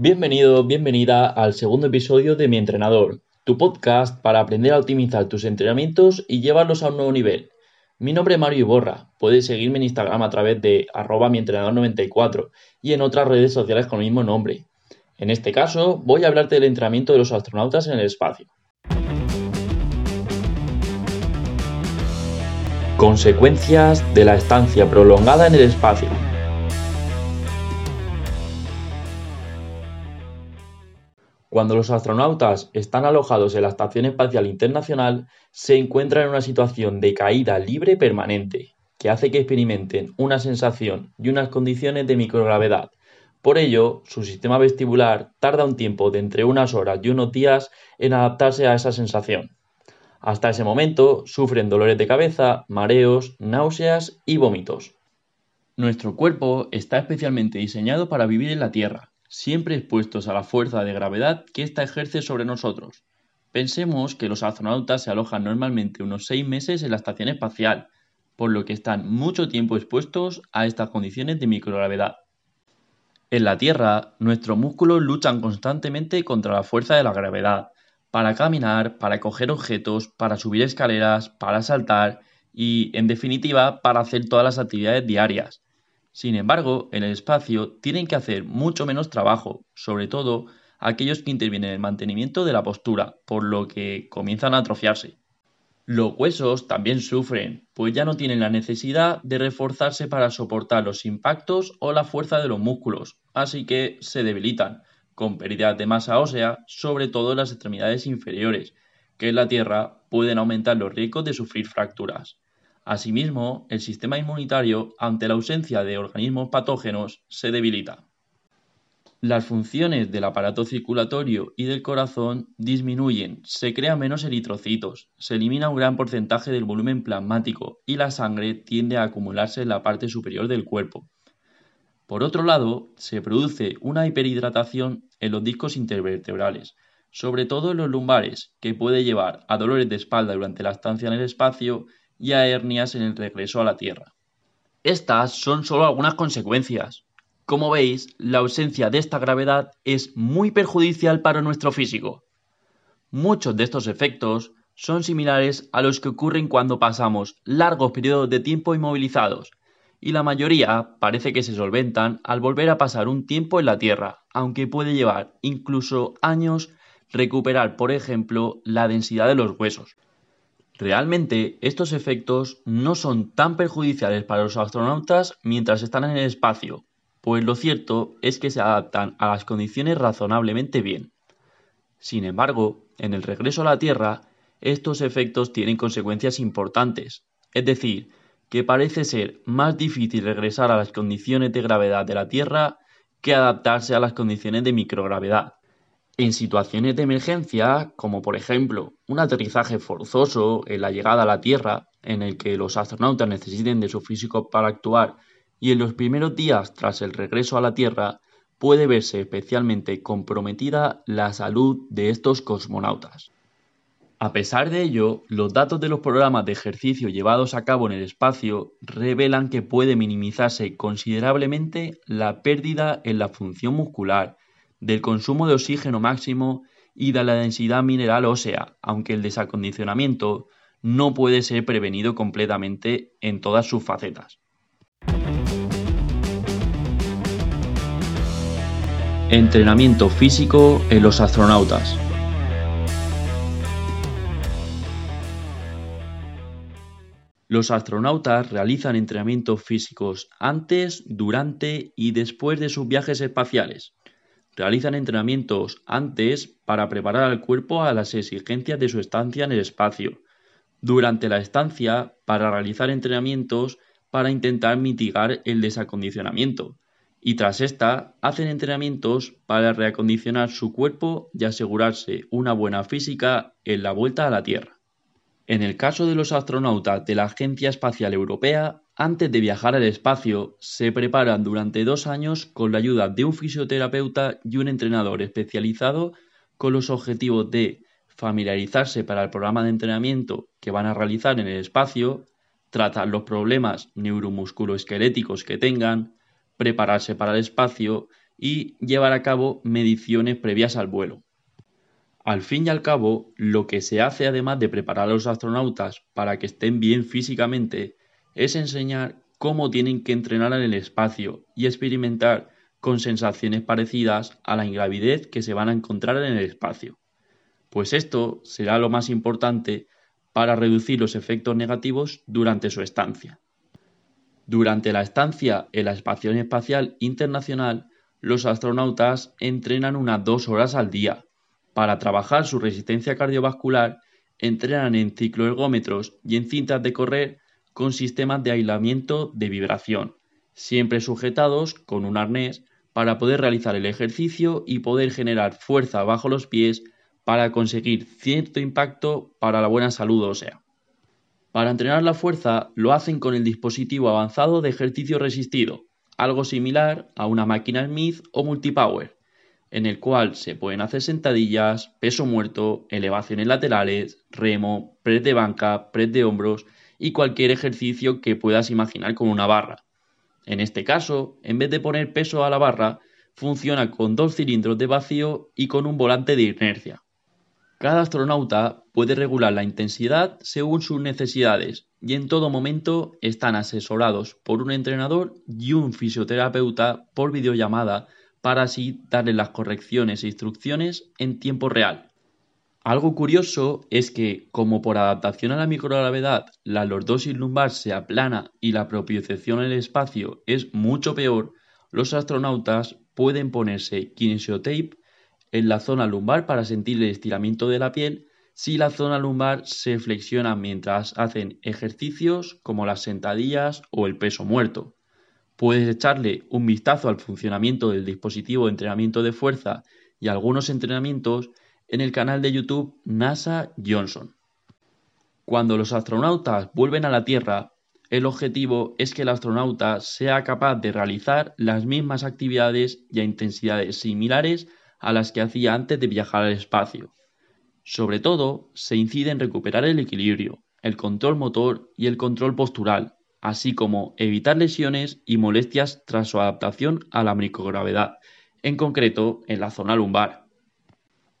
Bienvenido, bienvenida al segundo episodio de Mi Entrenador, tu podcast para aprender a optimizar tus entrenamientos y llevarlos a un nuevo nivel. Mi nombre es Mario Iborra, puedes seguirme en Instagram a través de arroba mientrenador94 y en otras redes sociales con el mismo nombre. En este caso, voy a hablarte del entrenamiento de los astronautas en el espacio. Consecuencias de la estancia prolongada en el espacio. Cuando los astronautas están alojados en la Estación Espacial Internacional, se encuentran en una situación de caída libre permanente, que hace que experimenten una sensación y unas condiciones de microgravedad. Por ello, su sistema vestibular tarda un tiempo de entre unas horas y unos días en adaptarse a esa sensación. Hasta ese momento sufren dolores de cabeza, mareos, náuseas y vómitos. Nuestro cuerpo está especialmente diseñado para vivir en la Tierra, siempre expuestos a la fuerza de gravedad que ésta ejerce sobre nosotros. Pensemos que los astronautas se alojan normalmente unos seis meses en la estación espacial, por lo que están mucho tiempo expuestos a estas condiciones de microgravedad. En la Tierra, nuestros músculos luchan constantemente contra la fuerza de la gravedad, para caminar, para coger objetos, para subir escaleras, para saltar y, en definitiva, para hacer todas las actividades diarias. Sin embargo, en el espacio tienen que hacer mucho menos trabajo, sobre todo aquellos que intervienen en el mantenimiento de la postura, por lo que comienzan a atrofiarse. Los huesos también sufren, pues ya no tienen la necesidad de reforzarse para soportar los impactos o la fuerza de los músculos, así que se debilitan, con pérdidas de masa ósea, sobre todo en las extremidades inferiores, que en la Tierra pueden aumentar los riesgos de sufrir fracturas. Asimismo, el sistema inmunitario, ante la ausencia de organismos patógenos, se debilita. Las funciones del aparato circulatorio y del corazón disminuyen, se crean menos eritrocitos, se elimina un gran porcentaje del volumen plasmático y la sangre tiende a acumularse en la parte superior del cuerpo. Por otro lado, se produce una hiperhidratación en los discos intervertebrales, sobre todo en los lumbares, que puede llevar a dolores de espalda durante la estancia en el espacio y a hernias en el regreso a la Tierra. Estas son solo algunas consecuencias. Como veis, la ausencia de esta gravedad es muy perjudicial para nuestro físico. Muchos de estos efectos son similares a los que ocurren cuando pasamos largos periodos de tiempo inmovilizados, y la mayoría parece que se solventan al volver a pasar un tiempo en la Tierra, aunque puede llevar incluso años recuperar, por ejemplo, la densidad de los huesos. Realmente, estos efectos no son tan perjudiciales para los astronautas mientras están en el espacio, pues lo cierto es que se adaptan a las condiciones razonablemente bien. Sin embargo, en el regreso a la Tierra, estos efectos tienen consecuencias importantes, es decir, que parece ser más difícil regresar a las condiciones de gravedad de la Tierra que adaptarse a las condiciones de microgravedad. En situaciones de emergencia, como por ejemplo un aterrizaje forzoso en la llegada a la Tierra, en el que los astronautas necesiten de su físico para actuar, y en los primeros días tras el regreso a la Tierra, puede verse especialmente comprometida la salud de estos cosmonautas. A pesar de ello, los datos de los programas de ejercicio llevados a cabo en el espacio revelan que puede minimizarse considerablemente la pérdida en la función muscular, del consumo de oxígeno máximo y de la densidad mineral ósea, aunque el desacondicionamiento no puede ser prevenido completamente en todas sus facetas. Entrenamiento físico en los astronautas. Los astronautas realizan entrenamientos físicos antes, durante y después de sus viajes espaciales. Realizan entrenamientos antes para preparar al cuerpo a las exigencias de su estancia en el espacio. Durante la estancia para realizar entrenamientos para intentar mitigar el desacondicionamiento. Y tras esta, hacen entrenamientos para reacondicionar su cuerpo y asegurarse una buena física en la vuelta a la Tierra. En el caso de los astronautas de la Agencia Espacial Europea, antes de viajar al espacio, se preparan durante dos años con la ayuda de un fisioterapeuta y un entrenador especializado con los objetivos de familiarizarse para el programa de entrenamiento que van a realizar en el espacio, tratar los problemas neuromusculoesqueléticos que tengan, prepararse para el espacio y llevar a cabo mediciones previas al vuelo. Al fin y al cabo, lo que se hace además de preparar a los astronautas para que estén bien físicamente es enseñar cómo tienen que entrenar en el espacio y experimentar con sensaciones parecidas a la ingravidez que se van a encontrar en el espacio. Pues esto será lo más importante para reducir los efectos negativos durante su estancia. Durante la estancia en la Estación Espacial Internacional, los astronautas entrenan unas dos horas al día. Para trabajar su resistencia cardiovascular, entrenan en cicloergómetros y en cintas de correr con sistemas de aislamiento de vibración, siempre sujetados con un arnés para poder realizar el ejercicio y poder generar fuerza bajo los pies para conseguir cierto impacto para la buena salud ósea. Para entrenar la fuerza lo hacen con el dispositivo avanzado de ejercicio resistido, algo similar a una máquina Smith o multipower, en el cual se pueden hacer sentadillas, peso muerto, elevaciones laterales, remo, press de banca, press de hombros y cualquier ejercicio que puedas imaginar con una barra. En este caso, en vez de poner peso a la barra, funciona con dos cilindros de vacío y con un volante de inercia. Cada astronauta puede regular la intensidad según sus necesidades y en todo momento están asesorados por un entrenador y un fisioterapeuta por videollamada para así darles las correcciones e instrucciones en tiempo real. Algo curioso es que, como por adaptación a la microgravedad la lordosis lumbar se aplana y la propiocepción en el espacio es mucho peor, los astronautas pueden ponerse kinesiotape en la zona lumbar para sentir el estiramiento de la piel si la zona lumbar se flexiona mientras hacen ejercicios como las sentadillas o el peso muerto. Puedes echarle un vistazo al funcionamiento del dispositivo de entrenamiento de fuerza y algunos entrenamientos en el canal de YouTube NASA Johnson. Cuando los astronautas vuelven a la Tierra, el objetivo es que el astronauta sea capaz de realizar las mismas actividades y a intensidades similares a las que hacía antes de viajar al espacio. Sobre todo, se incide en recuperar el equilibrio, el control motor y el control postural, así como evitar lesiones y molestias tras su adaptación a la microgravedad, en concreto en la zona lumbar.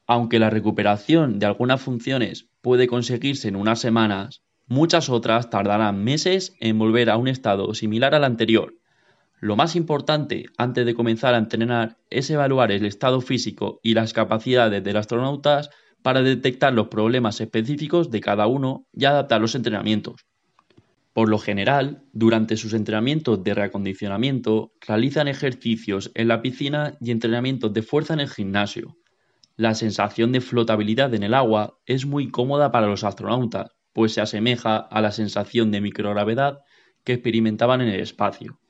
Aunque la recuperación de algunas funciones puede conseguirse en unas semanas, muchas otras tardarán meses en volver a un estado similar al anterior, lo más importante antes de comenzar a entrenar es evaluar el estado físico y las capacidades del astronauta para detectar los problemas específicos de cada uno y adaptar los entrenamientos. Por lo general, durante sus entrenamientos de reacondicionamiento, realizan ejercicios en la piscina y entrenamientos de fuerza en el gimnasio. La sensación de flotabilidad en el agua es muy cómoda para los astronautas, pues se asemeja a la sensación de microgravedad que experimentaban en el espacio.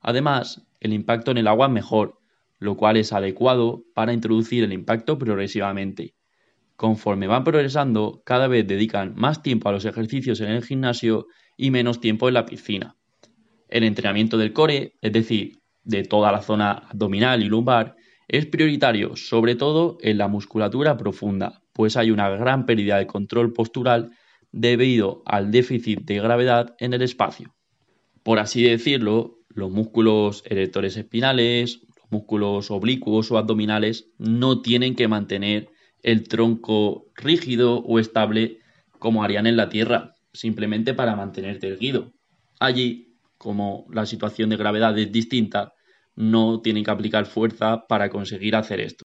Además, el impacto en el agua es mejor, lo cual es adecuado para introducir el impacto progresivamente. Conforme van progresando, cada vez dedican más tiempo a los ejercicios en el gimnasio y menos tiempo en la piscina. El entrenamiento del core, es decir, de toda la zona abdominal y lumbar, es prioritario, sobre todo en la musculatura profunda, pues hay una gran pérdida de control postural debido al déficit de gravedad en el espacio. Por así decirlo, los músculos erectores espinales, los músculos oblicuos o abdominales no tienen que mantener el tronco rígido o estable como harían en la Tierra, simplemente para mantenerte erguido. Allí, como la situación de gravedad es distinta, no tienen que aplicar fuerza para conseguir hacer esto.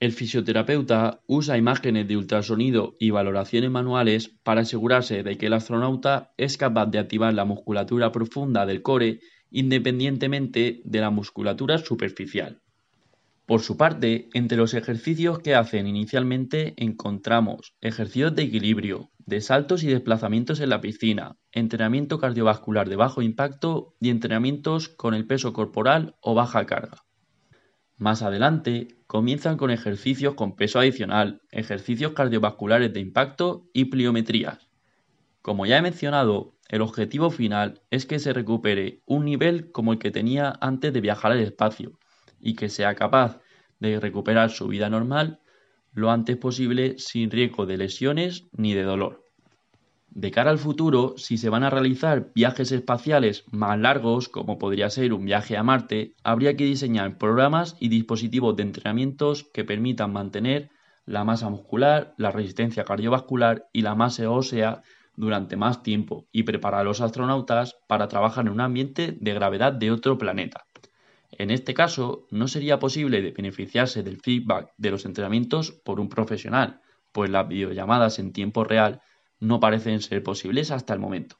El fisioterapeuta usa imágenes de ultrasonido y valoraciones manuales para asegurarse de que el astronauta es capaz de activar la musculatura profunda del core independientemente de la musculatura superficial. Por su parte, entre los ejercicios que hacen inicialmente encontramos ejercicios de equilibrio, de saltos y desplazamientos en la piscina, entrenamiento cardiovascular de bajo impacto y entrenamientos con el peso corporal o baja carga. Más adelante, comienzan con ejercicios con peso adicional, ejercicios cardiovasculares de impacto y pliometrías. Como ya he mencionado, el objetivo final es que se recupere un nivel como el que tenía antes de viajar al espacio y que sea capaz de recuperar su vida normal lo antes posible sin riesgo de lesiones ni de dolor. De cara al futuro, si se van a realizar viajes espaciales más largos, como podría ser un viaje a Marte, habría que diseñar programas y dispositivos de entrenamientos que permitan mantener la masa muscular, la resistencia cardiovascular y la masa ósea durante más tiempo y preparar a los astronautas para trabajar en un ambiente de gravedad de otro planeta. En este caso, no sería posible beneficiarse del feedback de los entrenamientos por un profesional, pues las videollamadas en tiempo real no parecen ser posibles hasta el momento.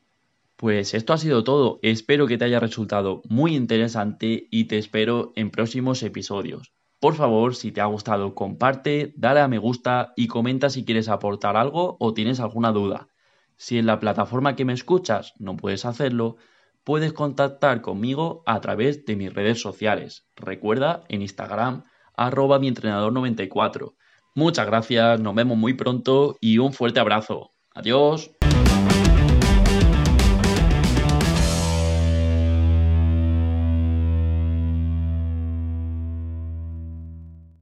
Pues esto ha sido todo, espero que te haya resultado muy interesante y te espero en próximos episodios. Por favor, si te ha gustado, comparte, dale a me gusta y comenta si quieres aportar algo o tienes alguna duda. Si en la plataforma que me escuchas no puedes hacerlo, puedes contactar conmigo a través de mis redes sociales. Recuerda en Instagram arroba mi entrenador 94. Muchas gracias, nos vemos muy pronto y un fuerte abrazo. Adiós.